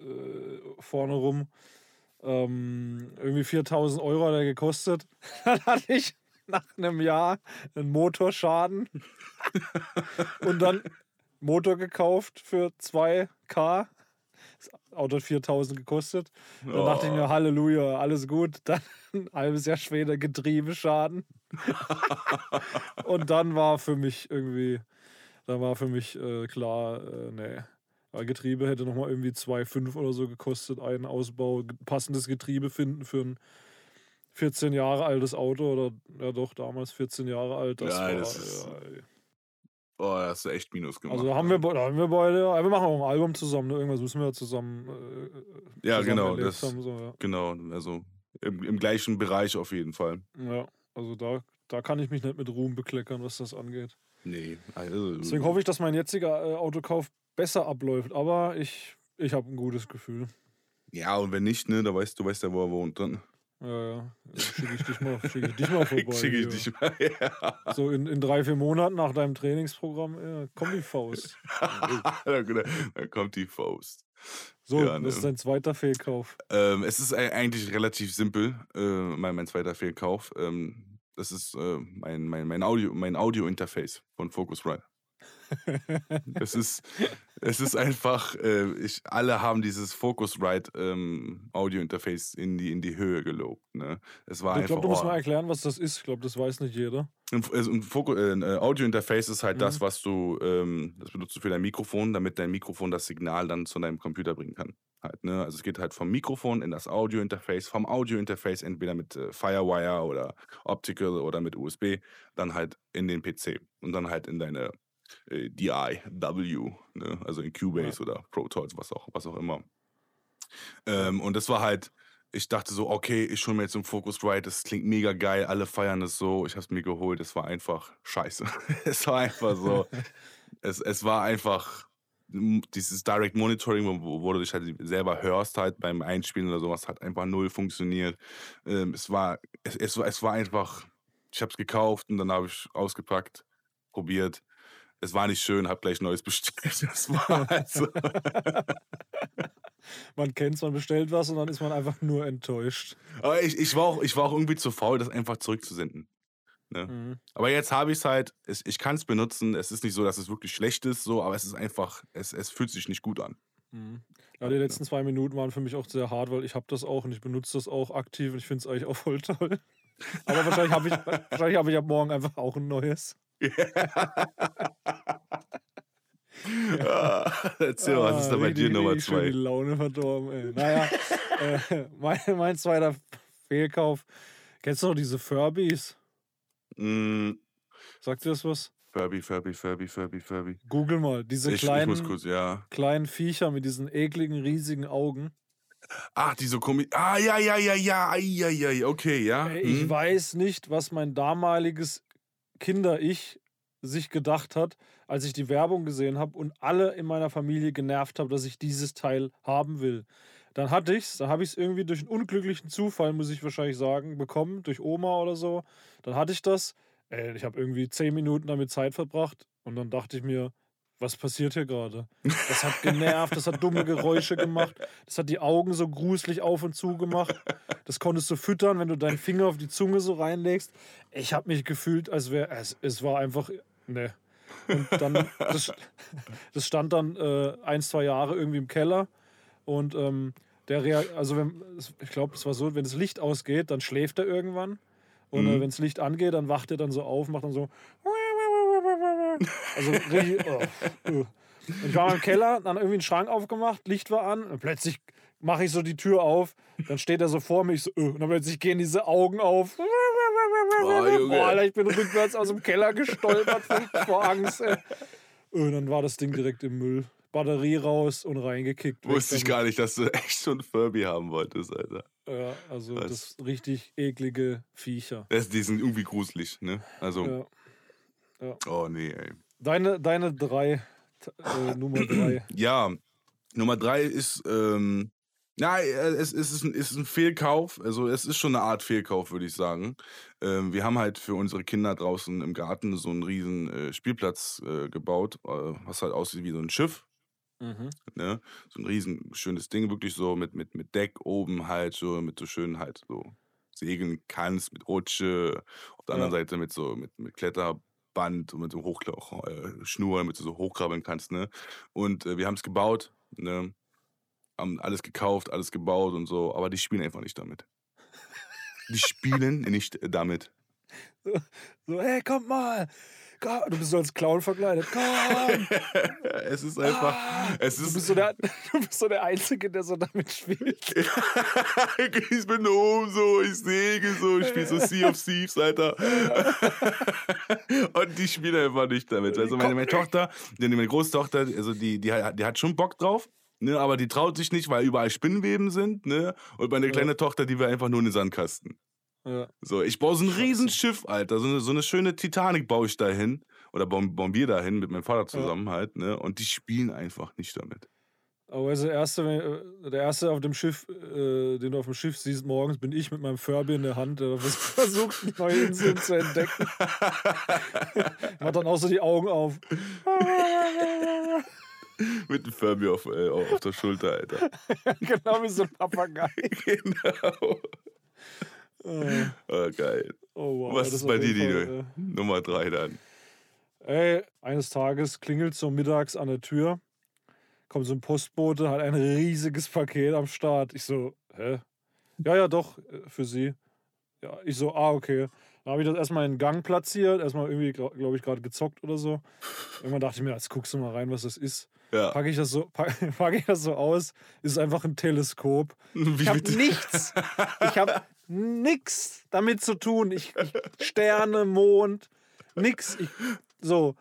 äh, vorne rum. Ähm, irgendwie 4000 Euro hat er gekostet. Dann hatte ich nach einem Jahr einen Motorschaden und dann Motor gekauft für 2K. Das Auto hat 4000 gekostet. Dann dachte ich mir, Oh. Halleluja, alles gut. Dann ein halbes Jahr später Getriebeschaden. Und dann war für mich irgendwie, dann war für mich äh, klar, äh, nee. Weil Getriebe hätte nochmal irgendwie 2,5 oder so gekostet, einen Ausbau, passendes Getriebe finden für ein 14 Jahre altes Auto oder ja doch, damals 14 Jahre alt. Das Ja, war, das ist- ja. Oh, da hast du echt Minus gemacht. also haben wir, be- da haben wir beide, wir machen auch ein Album zusammen, ne? irgendwas müssen wir zusammen. Äh, Ja, zusammen genau, das- haben, so, ja. Genau, also im, im gleichen Bereich auf jeden Fall. ja, also da, da kann ich mich nicht mit Ruhm bekleckern, was das angeht. Nee, also. Deswegen hoffe ich, dass mein jetziger äh, Autokauf besser abläuft. Aber ich, ich habe ein gutes Gefühl. Ja, und wenn nicht, ne, da weißt du, weißt ja, wo er wohnt. Dann Ja, ja. Schicke ich dich mal, schick ich dich mal vorbei. schicke ich dich mal. Ja. So in, in drei, vier Monaten nach deinem Trainingsprogramm, ja, komm die Faust. dann, kommt die Faust. So, Ja, ne. das ist dein zweiter Fehlkauf. Ähm, es ist ei- eigentlich relativ simpel, äh, mein, mein zweiter Fehlkauf. Ähm, das ist äh, mein, mein, mein Audio, mein Audio-Interface von Focusrite. Es ist, es ist einfach, äh, ich, alle haben dieses Focusrite ähm, Audio-Interface in die, in die Höhe gelobt. Ne? Es war ich glaube, du musst oh, mal erklären, was das ist. Ich glaube, das weiß nicht jeder. ein, also ein, Foku- äh, ein äh, Audio-Interface ist halt das, Mhm. was du, ähm, das benutzt du für dein Mikrofon, damit dein Mikrofon das Signal dann zu deinem Computer bringen kann. Halt, ne? Also es geht halt vom Mikrofon in das Audio-Interface, vom Audio-Interface entweder mit äh, Firewire oder Optical oder mit USB, dann halt in den PC und dann halt in deine äh, DI-W, ne? also in Cubase oder Pro Tools, was auch, was auch immer. Ähm, und das war halt, ich dachte so, okay, ich hole mir jetzt ein Focusrite, das klingt mega geil, alle feiern es so, ich habe es mir geholt, es war einfach scheiße. es war einfach so, es, es war einfach dieses Direct Monitoring, wo, wo du dich halt selber hörst halt beim Einspielen oder sowas, hat einfach null funktioniert. Ähm, es, war, es, es, war, es war einfach, ich habe es gekauft und dann habe ich ausgepackt, probiert. Es war nicht schön, habe gleich Neues bestellt. Es war also, Man kennt man bestellt was und dann ist man einfach nur enttäuscht. aber ich, ich, war auch, ich war auch irgendwie zu faul, das einfach zurückzusenden. Ne? Mhm. Aber jetzt habe ich es halt, ich kann es benutzen. Es ist nicht so, dass es wirklich schlecht ist, so, aber es ist einfach, es, es fühlt sich nicht gut an. Mhm. Ja, die letzten zwei Minuten waren für mich auch sehr hart, weil ich habe das auch und ich benutze das auch aktiv und ich finde es eigentlich auch voll toll. Aber wahrscheinlich habe ich, wahrscheinlich habe ich ab morgen einfach auch ein neues. Ah, Erzähl, was ist da Ah, bei dir Nummer schön die zwei? Laune verdorben, ey. Naja, äh, mein, mein zweiter Fehlkauf. Kennst du noch diese Furbies? Mm, Sagt dir das was? Furby, Furby, Furby, Furby, Furby. Google mal. Diese Ich, ich kleinen, muss kurz, ja. kleinen Viecher mit diesen ekligen, riesigen Augen. Ach, die so komisch. Ah, ja, ja, ja, ja, ai, ai, okay, ja. Ey, Ich hm. weiß nicht, was mein damaliges Kinder-Ich sich gedacht hat, als ich die Werbung gesehen habe und alle in meiner Familie genervt habe, dass ich dieses Teil haben will. Dann hatte ich's, dann habe ich es irgendwie durch einen unglücklichen Zufall, muss ich wahrscheinlich sagen, bekommen, durch Oma oder so. Dann hatte ich das. Ich habe irgendwie zehn Minuten damit Zeit verbracht und dann dachte ich mir, was passiert hier gerade? Das hat genervt, das hat dumme Geräusche gemacht, das hat die Augen so gruselig auf und zu gemacht. Das konntest du füttern, wenn du deinen Finger auf die Zunge so reinlegst. Ich habe mich gefühlt, als wäre es, es war einfach, ne. Und dann, das, das stand dann äh, ein, zwei Jahre irgendwie im Keller und ähm, der, Rea also wenn, ich glaube, es war so, wenn das Licht ausgeht, dann schläft er irgendwann und äh, Mhm. wenn das Licht angeht, dann wacht er dann so auf, macht dann so also richtig, oh. Und ich war im Keller, dann irgendwie einen Schrank aufgemacht, Licht war an und plötzlich mache ich so die Tür auf, dann steht er so vor mir, ich so, äh, und dann plötzlich gehen diese Augen auf. Oh, Junge. Boah, Alter, ich bin rückwärts aus dem Keller gestolpert vor, Angst. Ey. Und dann war das Ding direkt im Müll. Batterie raus und reingekickt. Wusste ich gar nicht, dass du echt schon Furby haben wolltest, Alter. Ja, also Was? das richtig eklige Viecher. Das, die sind irgendwie gruselig, ne? Also, Ja. Oh nee, ey. Deine, deine drei, äh, Nummer drei. Ja, Nummer drei ist, ähm, ja, äh, es, es ist, ein, ist ein Fehlkauf. Also, es ist schon eine Art Fehlkauf, würde ich sagen. Ähm, wir haben halt für unsere Kinder draußen im Garten so einen riesen äh, Spielplatz äh, gebaut, äh, was halt aussieht wie so ein Schiff. Mhm. Ne? So ein riesen schönes Ding, wirklich so mit, mit, mit Deck oben halt, so mit so schön halt so segeln kannst, mit Rutsche. Auf der anderen Ja. Seite mit so mit, mit Kletterband und mit so Hochkla äh, Schnur, damit du so hochkrabbeln kannst. Ne? Und äh, wir haben es gebaut, ne? haben alles gekauft, alles gebaut und so, aber die spielen einfach nicht damit. Die spielen nicht damit. So, hey, kommt mal. Du bist so als Clown verkleidet. Es ist einfach, Ah. es Du bist, ist so der, du bist so der Einzige, der so damit spielt. ich bin oben so, ich segel so, ich spiele so Sea of Thieves, Alter. Und die spielen einfach nicht damit. Also meine, meine Tochter, die- meine Großtochter, also die, die, hat- die hat schon Bock drauf. Ne, aber die traut sich nicht, weil überall Spinnweben sind. Ne? Und meine kleine Tochter, die will einfach nur in den Sandkasten. Ja. So, ich baue so ein Riesenschiff, Alter. So eine, so eine schöne Titanic baue ich dahin. Oder wir dahin mit meinem Vater zusammen halt. Ne? Und die spielen einfach nicht damit. Aber also der erste, äh, der erste auf dem Schiff, äh, den du auf dem Schiff siehst morgens, bin ich mit meinem Furby in der Hand, der versucht, neue Inseln zu entdecken. Macht dann auch so die Augen auf. mit dem Furby auf, äh, auf der Schulter, Alter. genau wie so ein Papagei. genau. Äh, Oh, geil. Oh, wow. Was das ist bei dir, Dino? Fall, Nummer drei dann. äh, Ey, eines Tages klingelt so mittags an der Tür, kommt so ein Postbote, hat ein riesiges Paket am Start. Ich so, hä? Ja, ja, doch, äh, für Sie. Ja, ich so, ah, okay. Dann habe ich das erstmal in den Gang platziert, erstmal irgendwie, glaube ich, gerade gezockt oder so. Irgendwann dachte ich mir, jetzt guckst du mal rein, was das ist. Ja. Packe ich, das so, pack, pack ich das so aus, ist einfach ein Teleskop. Wie Ich habe nichts. Ich habe nichts damit zu tun. Ich, ich Sterne, Mond, nix. Ich, so,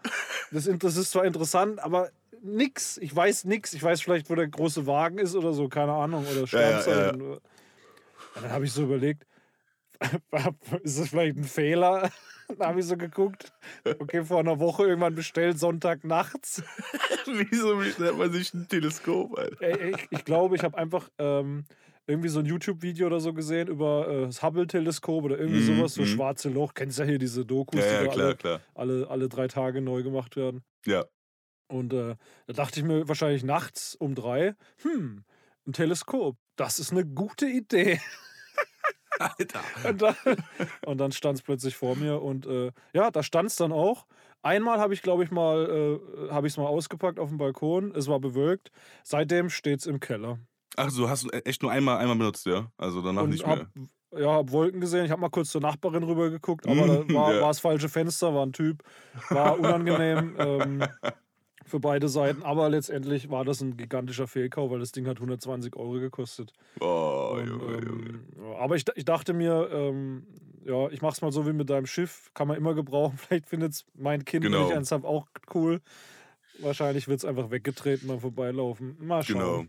das, das ist zwar interessant, aber nix. Ich weiß nix. Ich weiß vielleicht, wo der große Wagen ist oder so, keine Ahnung. Oder Ja, ja, ja. Sternzeichen. Und dann habe ich so überlegt, ist das vielleicht ein Fehler? Dann habe ich so geguckt. Okay, vor einer Woche irgendwann bestellt, Sonntag nachts. Wieso bestellt man sich ein Teleskop, Alter? Ich, ich glaube, ich habe einfach ähm, irgendwie so ein YouTube-Video oder so gesehen über äh, das Hubble-Teleskop oder irgendwie Mhm, sowas, so mhm. schwarze Loch. Kennst ja hier diese Dokus, Ja, die ja, da klar, alle, klar. alle, alle drei Tage neu gemacht werden. Ja. Und äh, da dachte ich mir wahrscheinlich nachts um drei, hm, ein Teleskop, das ist eine gute Idee. Alter. Und dann, und dann stand es plötzlich vor mir und äh, ja, da stand es dann auch. Einmal habe ich, glaube ich, mal, äh, habe ich es mal ausgepackt auf dem Balkon. Es war bewölkt. Seitdem steht es im Keller. Ach so, hast du echt nur einmal, einmal benutzt, ja? Also danach und nicht mehr. hab, ja, hab Wolken gesehen. Ich habe mal kurz zur Nachbarin rüber geguckt, aber da Mhm, war, ja. war das falsche Fenster, war ein Typ, war unangenehm ähm, für beide Seiten. Aber letztendlich war das ein gigantischer Fehlkauf, weil das Ding hat 120 Euro gekostet. Oh, Und, Junge, Junge. ähm, ja, aber ich, ich dachte mir, ähm, ja, ich mach's mal so wie mit deinem Schiff, kann man immer gebrauchen. Vielleicht findet mein Kind, Genau. ich eins habe, auch cool. Wahrscheinlich wird es einfach weggetreten beim Vorbeilaufen. Mal schauen. Genau.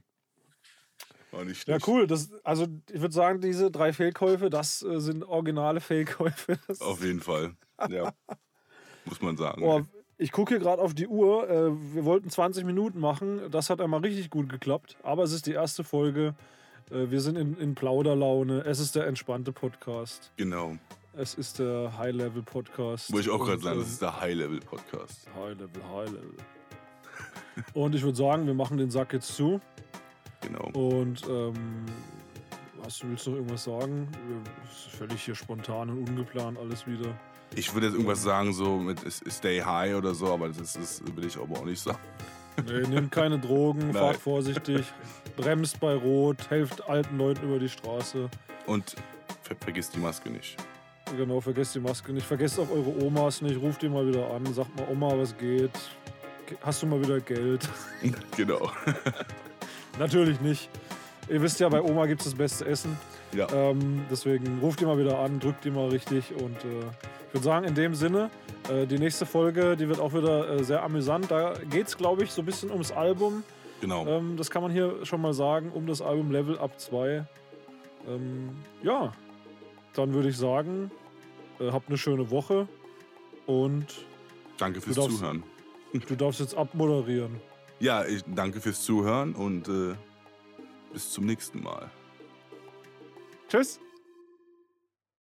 War nicht Ja, schlecht. cool. Das, also ich würde sagen, diese drei Fehlkäufe, das äh, sind originale Fehlkäufe. Das, Auf jeden Fall. Ja. Muss man sagen. oh, ich gucke hier gerade auf die Uhr. Äh, wir wollten 20 Minuten machen. Das hat einmal richtig gut geklappt. Aber es ist die erste Folge. Äh, wir sind in, in Plauderlaune. Es ist der entspannte Podcast. Genau. Es ist der High-Level-Podcast. Wollte ich auch gerade sagen, das ähm, ist der High-Level-Podcast. High-Level, High-Level. Und ich würde sagen, wir machen den Sack jetzt zu. Genau. Und ähm, hast du, willst du noch irgendwas sagen? Völlig hier spontan und ungeplant alles wieder. Ich würde jetzt irgendwas sagen, so mit Stay High oder so, aber das ist, will ich aber auch nicht sagen. Nee, nehmt keine Drogen, fahrt vorsichtig, bremst bei Rot, helft alten Leuten über die Straße. Und ver vergiss die Maske nicht. Genau, vergesst die Maske nicht. Vergesst auch eure Omas nicht. Ruft die mal wieder an. Sagt mal, Oma, was geht. hast du mal wieder Geld. genau. Natürlich nicht. Ihr wisst ja, bei Oma gibt es das beste Essen. Ja. Ähm, deswegen ruft ihr mal wieder an, drückt die mal richtig. Und äh, ich würde sagen, in dem Sinne, äh, die nächste Folge, die wird auch wieder äh, sehr amüsant. Da geht es, glaube ich, so ein bisschen ums Album. Genau. Ähm, das kann man hier schon mal sagen, um das Album Level Up 2. Ähm, ja, dann würde ich sagen, äh, habt eine schöne Woche und danke fürs darfst- Zuhören. du darfst jetzt abmoderieren. Ja, ich danke fürs Zuhören und äh, bis zum nächsten Mal. Tschüss!